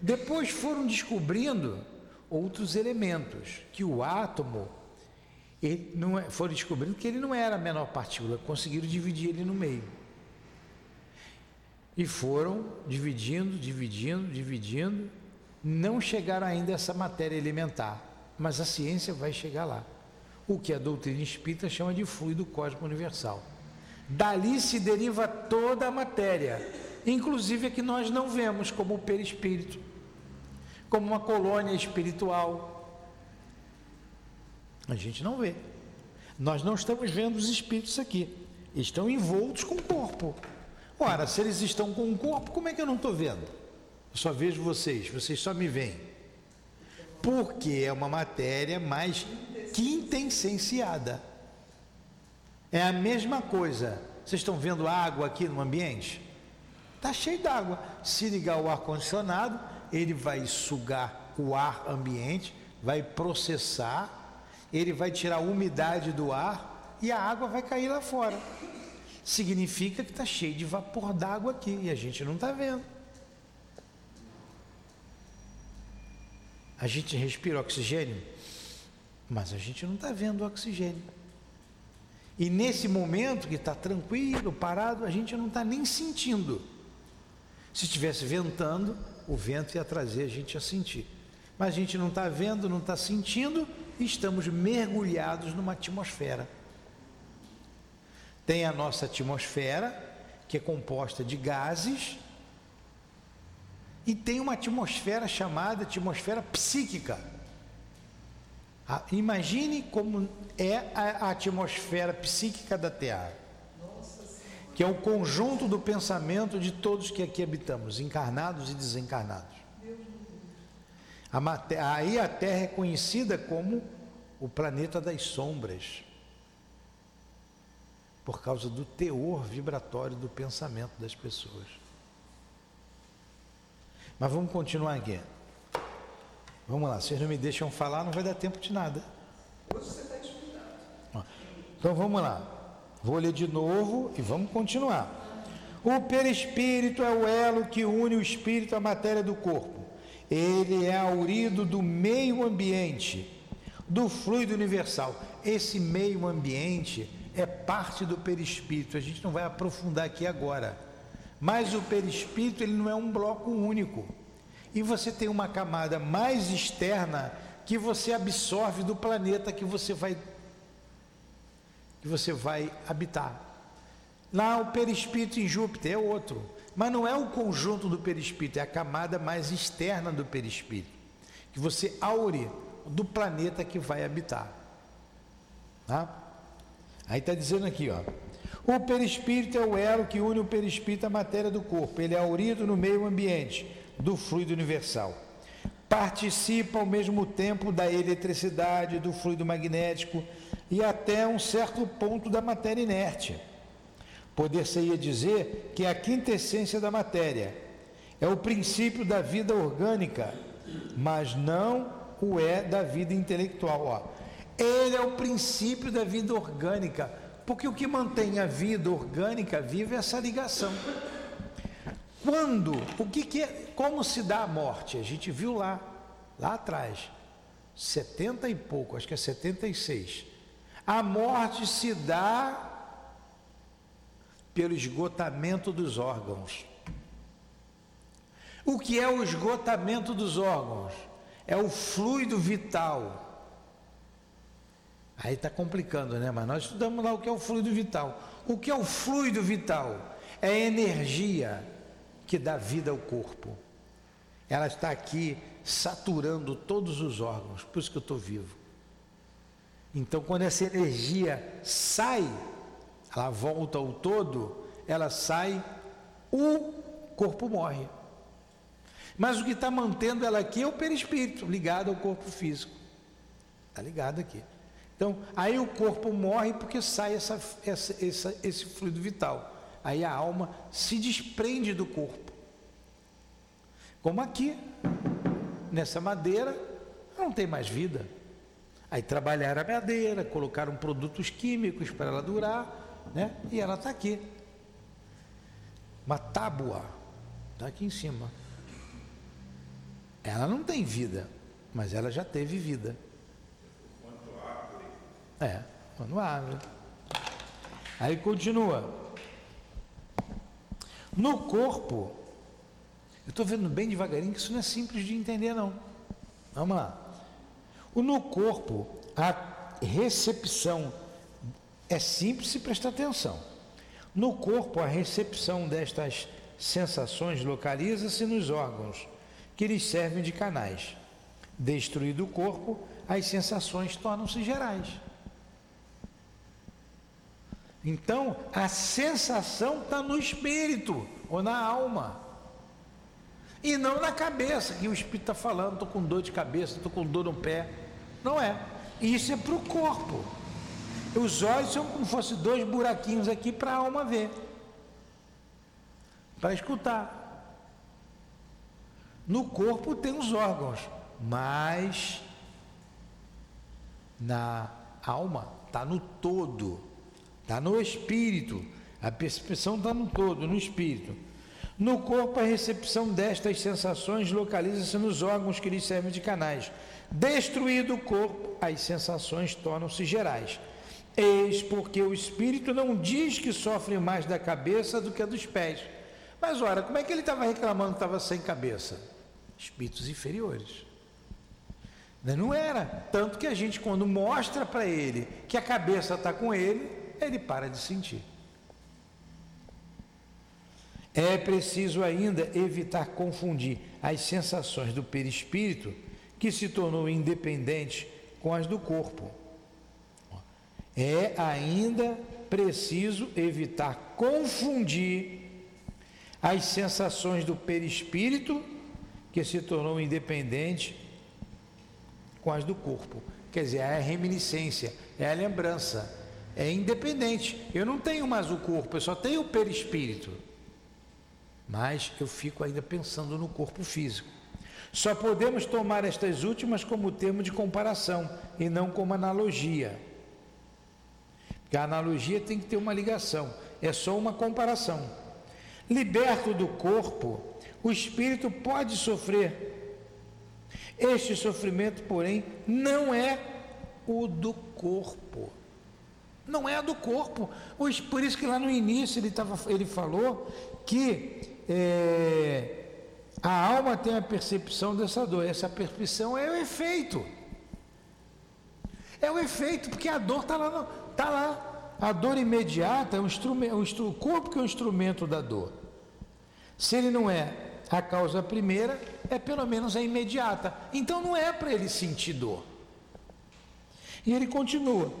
Depois foram descobrindo outros elementos, que o átomo, ele não é, foram descobrindo que ele não era a menor partícula, conseguiram dividir ele no meio. E foram dividindo, dividindo, dividindo, não chegaram ainda a essa matéria elementar, mas a ciência vai chegar lá. O que a doutrina espírita chama de fluido cósmico universal. Dali se deriva toda a matéria, inclusive a que nós não vemos, como perispírito, como uma colônia espiritual. A gente não vê. Nós não estamos vendo os espíritos aqui. Estão envoltos com o corpo. Ora, se eles estão com o corpo, como é que eu não estou vendo? Eu só vejo vocês, vocês só me veem. Porque é uma matéria mais quintessenciada. É a mesma coisa. Vocês estão vendo água aqui no ambiente? Está cheio d'água. Se ligar o ar-condicionado, ele vai sugar o ar ambiente, vai processar, ele vai tirar a umidade do ar e a água vai cair lá fora. Significa que está cheio de vapor d'água aqui e a gente não está vendo. A gente respira oxigênio, mas a gente não está vendo oxigênio. E nesse momento que está tranquilo, parado, a gente não está nem sentindo. Se estivesse ventando, o vento ia trazer a gente a sentir. Mas a gente não está vendo, não está sentindo, e estamos mergulhados numa atmosfera. Tem a nossa atmosfera, que é composta de gases, e tem uma atmosfera chamada atmosfera psíquica ah, imagine como é a atmosfera psíquica da Terra, que é o conjunto do pensamento de todos que aqui habitamos, encarnados e desencarnados. A aí a Terra é conhecida como o planeta das sombras, por causa do teor vibratório do pensamento das pessoas. Mas vamos continuar aqui. Vamos lá, vocês não me deixam falar, não vai dar tempo de nada. Hoje você está explicando. Então vamos lá. Vou ler de novo e vamos continuar. O perispírito é o elo que une o espírito à matéria do corpo. Ele é aurido do meio ambiente, do fluido universal. Esse meio ambiente é parte do perispírito. A gente não vai aprofundar aqui agora. Mas o perispírito ele não é um bloco único e você tem uma camada mais externa que você absorve do planeta que você vai que você vai habitar. Lá o perispírito em Júpiter é outro, mas não é o conjunto do perispírito, é a camada mais externa do perispírito, que você aure do planeta que vai habitar. Tá? Aí está dizendo aqui, ó. O perispírito é o elo que une o perispírito à matéria do corpo. Ele é aurido no meio ambiente do fluido universal. Participa ao mesmo tempo da eletricidade, do fluido magnético e até um certo ponto da matéria inerte. Poder-se-ia dizer que é a quintessência da matéria é o princípio da vida orgânica, mas não o é da vida intelectual. Ó. Ele é o princípio da vida orgânica, porque o que mantém a vida orgânica viva é essa ligação. Quando, o que, que é, como se dá a morte? A gente viu lá, lá atrás, 70 e pouco, acho que é 76. A morte se dá pelo esgotamento dos órgãos. O que é o esgotamento dos órgãos? É o fluido vital. Aí está complicando, né? Mas nós estudamos lá o que é o fluido vital. O que é o fluido vital? É energia que dá vida ao corpo. Ela está aqui saturando todos os órgãos, por isso que eu estou vivo. Então, quando essa energia sai, ela volta ao todo, ela sai, o corpo morre. Mas o que está mantendo ela aqui é o perispírito, ligado ao corpo físico. Está ligado aqui. Então, aí o corpo morre porque sai essa, essa, essa, esse fluido vital. Aí a alma se desprende do corpo. Como aqui, nessa madeira, não tem mais vida. Aí trabalharam a madeira, colocaram produtos químicos para ela durar, né? E ela está aqui. Uma tábua, está aqui em cima. Ela não tem vida, mas ela já teve vida. É, quando árvore. Aí continua. No corpo, eu estou vendo bem devagarinho que isso não é simples de entender, não. Vamos lá. No corpo, a recepção é simples se prestar atenção. No corpo, a recepção destas sensações localiza-se nos órgãos, que lhes servem de canais. Destruído o corpo, as sensações tornam-se gerais. Então, a sensação está no espírito ou na alma. E não na cabeça, que o espírito está falando, estou com dor de cabeça, estou com dor no pé. Não é. Isso é para o corpo. Os olhos são como se fossem dois buraquinhos aqui para a alma ver. Para escutar. No corpo tem os órgãos, mas na alma está no todo. Está no espírito. A percepção está no todo, no espírito. No corpo, a recepção destas sensações localiza-se nos órgãos que lhes servem de canais. Destruído o corpo, as sensações tornam-se gerais. Eis porque o espírito não diz que sofre mais da cabeça do que dos pés. Mas ora, como é que ele estava reclamando que estava sem cabeça? Espíritos inferiores. Não era. Tanto que a gente, quando mostra para ele que a cabeça está com ele, ele para de sentir. É preciso ainda evitar confundir as sensações do perispírito, que se tornou independente, com as do corpo. É ainda preciso evitar confundir as sensações do perispírito, que se tornou independente, com as do corpo. Quer dizer, é a reminiscência, é a lembrança é independente. Eu não tenho mais o corpo, eu só tenho o perispírito. Mas eu fico ainda pensando no corpo físico. Só podemos tomar estas últimas como termo de comparação e não como analogia. Porque a analogia tem que ter uma ligação, é só uma comparação. Liberto do corpo, o espírito pode sofrer. Este sofrimento, porém, não é o do corpo. Não é do corpo. Por isso que lá no início ele, tava, ele falou que é, a alma tem a percepção dessa dor. Essa percepção é o efeito. É o efeito, porque a dor está lá, tá lá. A dor imediata é um instrumento, o corpo que é o instrumento da dor. Se ele não é a causa primeira, é pelo menos a imediata. Então não é para ele sentir dor. E ele continua.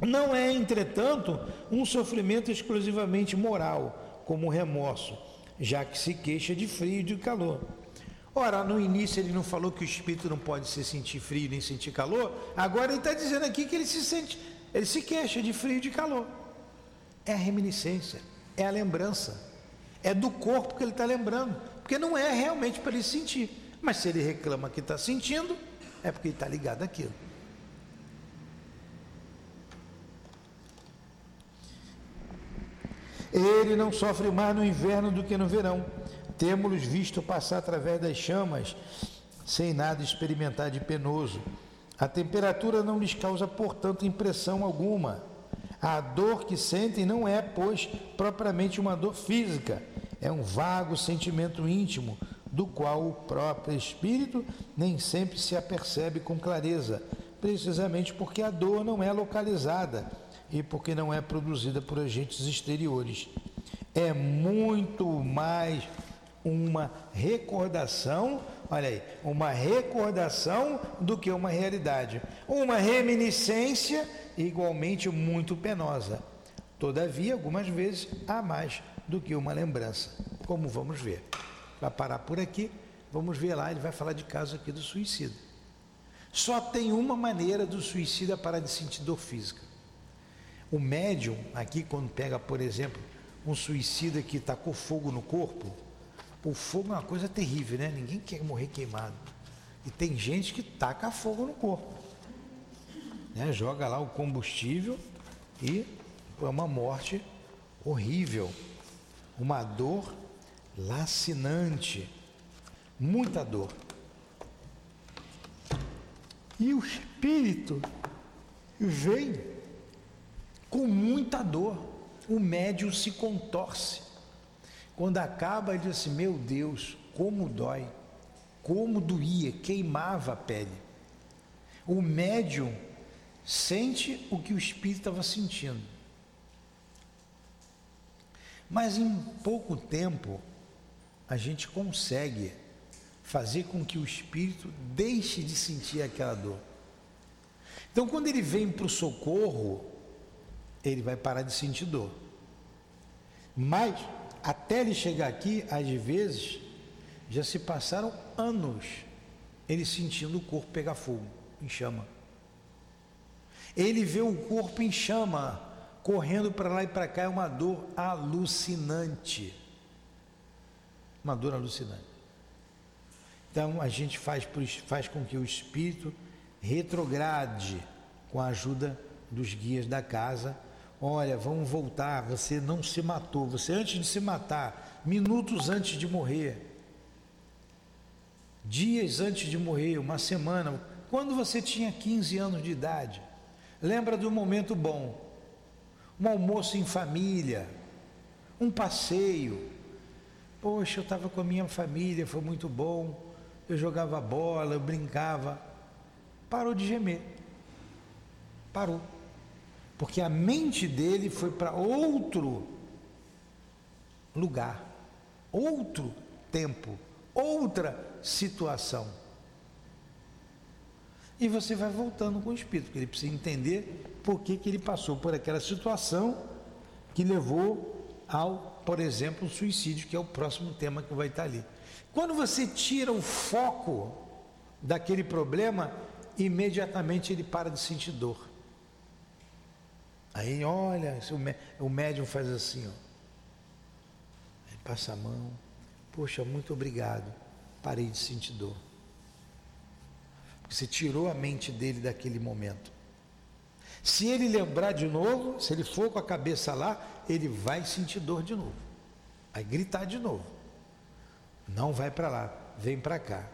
Não é, entretanto, um sofrimento exclusivamente moral, como o remorso, já que se queixa de frio e de calor. Ora, no início ele não falou que o espírito não pode se sentir frio nem sentir calor, agora ele está dizendo aqui que ele se sente, ele se queixa de frio e de calor. É a reminiscência, é a lembrança, é do corpo que ele está lembrando, porque não é realmente para ele sentir. Mas se ele reclama que está sentindo, é porque ele está ligado àquilo. Ele não sofre mais no inverno do que no verão. Temos-los visto passar através das chamas, sem nada experimentar de penoso. A temperatura não lhes causa, portanto, impressão alguma. A dor que sentem não é, pois, propriamente uma dor física, é um vago sentimento íntimo, do qual o próprio espírito nem sempre se apercebe com clareza, precisamente porque a dor não é localizada e porque não é produzida por agentes exteriores. É muito mais uma recordação, olha aí, uma recordação do que uma realidade. Uma reminiscência igualmente muito penosa. Todavia, algumas vezes há mais do que uma lembrança, como vamos ver. Vai parar por aqui. Vamos ver lá, ele vai falar de caso aqui do suicida. Só tem uma maneira do suicida parar de sentir dor física. O médium, aqui, quando pega, por exemplo, um suicida que com fogo no corpo, o fogo é uma coisa terrível, né? Ninguém quer morrer queimado. E tem gente que taca fogo no corpo. Né? Joga lá o combustível e é uma morte horrível. Uma dor lacinante. Muita dor. E o espírito vem com muita dor. O médium se contorce. Quando acaba, ele diz assim: Meu Deus, como dói, como doía, queimava a pele. O médium sente o que o espírito estava sentindo. Mas em pouco tempo, a gente consegue fazer com que o espírito deixe de sentir aquela dor. Então, quando ele vem para o socorro, ele vai parar de sentir dor. Mas, até ele chegar aqui, às vezes, já se passaram anos ele sentindo o corpo pegar fogo, em chama. Ele vê o corpo em chama, correndo para lá e para cá, é uma dor alucinante. Uma dor alucinante. Então a gente faz, faz com que o espírito retrograde com a ajuda dos guias da casa. Olha, vamos voltar. Você não se matou. Você, antes de se matar, minutos antes de morrer, dias antes de morrer, uma semana, quando você tinha 15 anos de idade, lembra do momento bom, um almoço em família, um passeio. Poxa, eu estava com a minha família, foi muito bom eu jogava bola, eu brincava. Parou de gemer. Parou. Porque a mente dele foi para outro lugar, outro tempo, outra situação. E você vai voltando com o espírito, porque ele precisa entender por que, que ele passou por aquela situação que levou ao, por exemplo, suicídio, que é o próximo tema que vai estar ali. Quando você tira o foco daquele problema, imediatamente ele para de sentir dor. Aí, olha, o médium faz assim, ó. Passa a mão. Poxa, muito obrigado. Parei de sentir dor. Você tirou a mente dele daquele momento. Se ele lembrar de novo, se ele for com a cabeça lá, ele vai sentir dor de novo. Vai gritar de novo. Não vai para lá, vem para cá.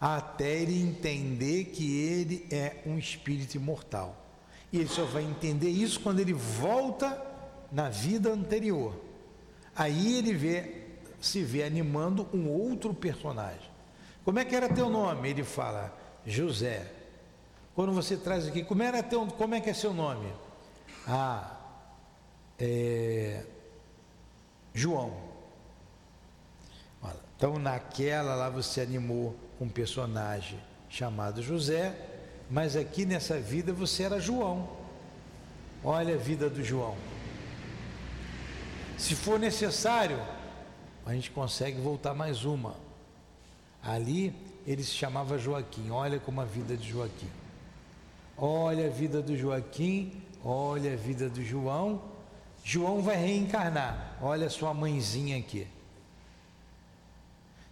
Até ele entender que ele é um espírito imortal. E ele só vai entender isso quando ele volta na vida anterior. Aí ele vê, se vê animando um outro personagem. Como é que era teu nome? Ele fala, José. Quando você traz aqui, como, era teu, como é que é seu nome? Ah, é, João. Então, naquela lá você animou um personagem chamado José, mas aqui nessa vida você era João. Olha a vida do João. Se for necessário, a gente consegue voltar mais uma. Ali ele se chamava Joaquim. Olha como a vida de Joaquim. Olha a vida do Joaquim, olha a vida do João. João vai reencarnar. Olha sua mãezinha aqui.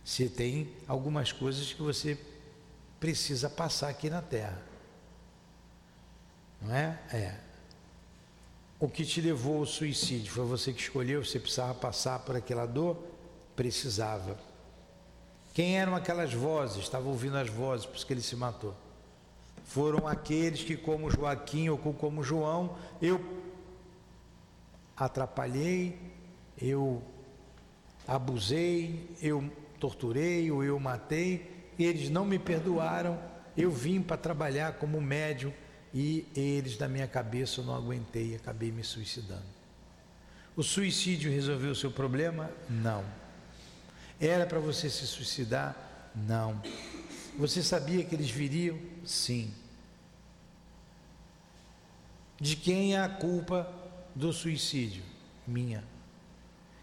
Você tem algumas coisas que você precisa passar aqui na Terra. Não é? É. O que te levou ao suicídio foi você que escolheu, você precisava passar por aquela dor? Precisava. Quem eram aquelas vozes? Estava ouvindo as vozes, por isso que ele se matou. Foram aqueles que, como Joaquim ou como João, eu atrapalhei, eu abusei, eu torturei ou eu matei, eles não me perdoaram. Eu vim para trabalhar como médium e eles, na minha cabeça, eu não aguentei e acabei me suicidando. O suicídio resolveu o seu problema? Não. Era para você se suicidar? Não. Você sabia que eles viriam? Sim. De quem é a culpa do suicídio? Minha.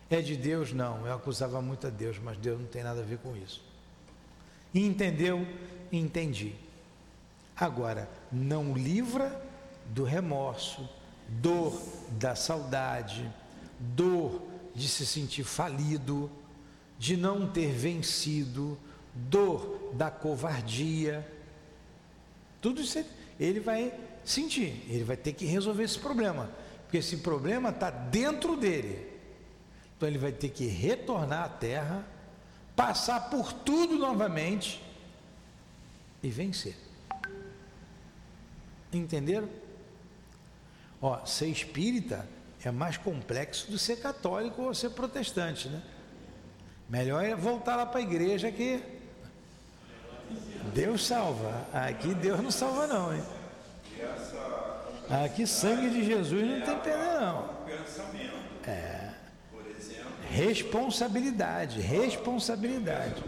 É de Deus? Não. Eu acusava muito a Deus, mas Deus não tem nada a ver com isso. Entendeu? Entendi. Agora, não livra do remorso, dor da saudade, dor de se sentir falido, de não ter vencido, dor da covardia. Tudo isso ele vai sentir, ele vai ter que resolver esse problema, porque esse problema está dentro dele. Então ele vai ter que retornar à terra, passar por tudo novamente e vencer. Entenderam? Ó, ser espírita é mais complexo do ser católico ou ser protestante, né? Melhor é voltar lá para a igreja que Deus salva. Aqui Deus não salva não, hein? Aqui sangue de Jesus não tem pena não. É. Responsabilidade, responsabilidade.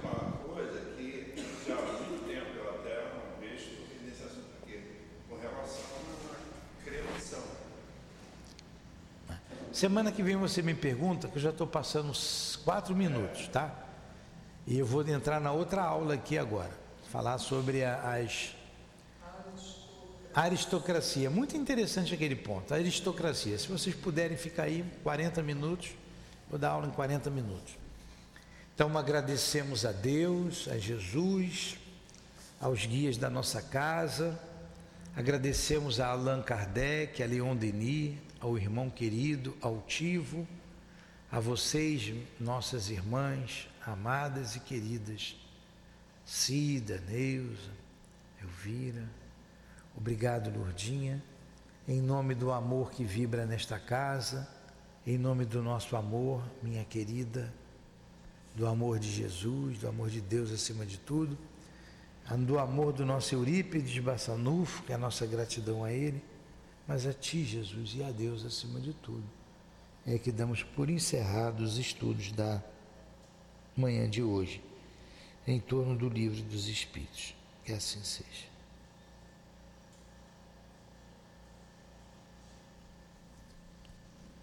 Semana que vem você me pergunta, que eu já estou passando uns quatro minutos, tá? E eu vou entrar na outra aula aqui agora, falar sobre a, as aristocracia. Muito interessante aquele ponto, a aristocracia. Se vocês puderem ficar aí 40 minutos, vou dar aula em 40 minutos. Então agradecemos a Deus, a Jesus, aos guias da nossa casa, agradecemos a Allan Kardec, a Leon Denis, ao irmão querido, altivo, a vocês, nossas irmãs, amadas e queridas, Cida, Neuza, Elvira, obrigado, Lourdinha, em nome do amor que vibra nesta casa, em nome do nosso amor, minha querida, do amor de Jesus, do amor de Deus acima de tudo, do amor do nosso Eurípides Bassanufo, que é a nossa gratidão a ele mas a Ti, Jesus, e a Deus acima de tudo. É que damos por encerrados os estudos da manhã de hoje, em torno do livro dos Espíritos. Que assim seja.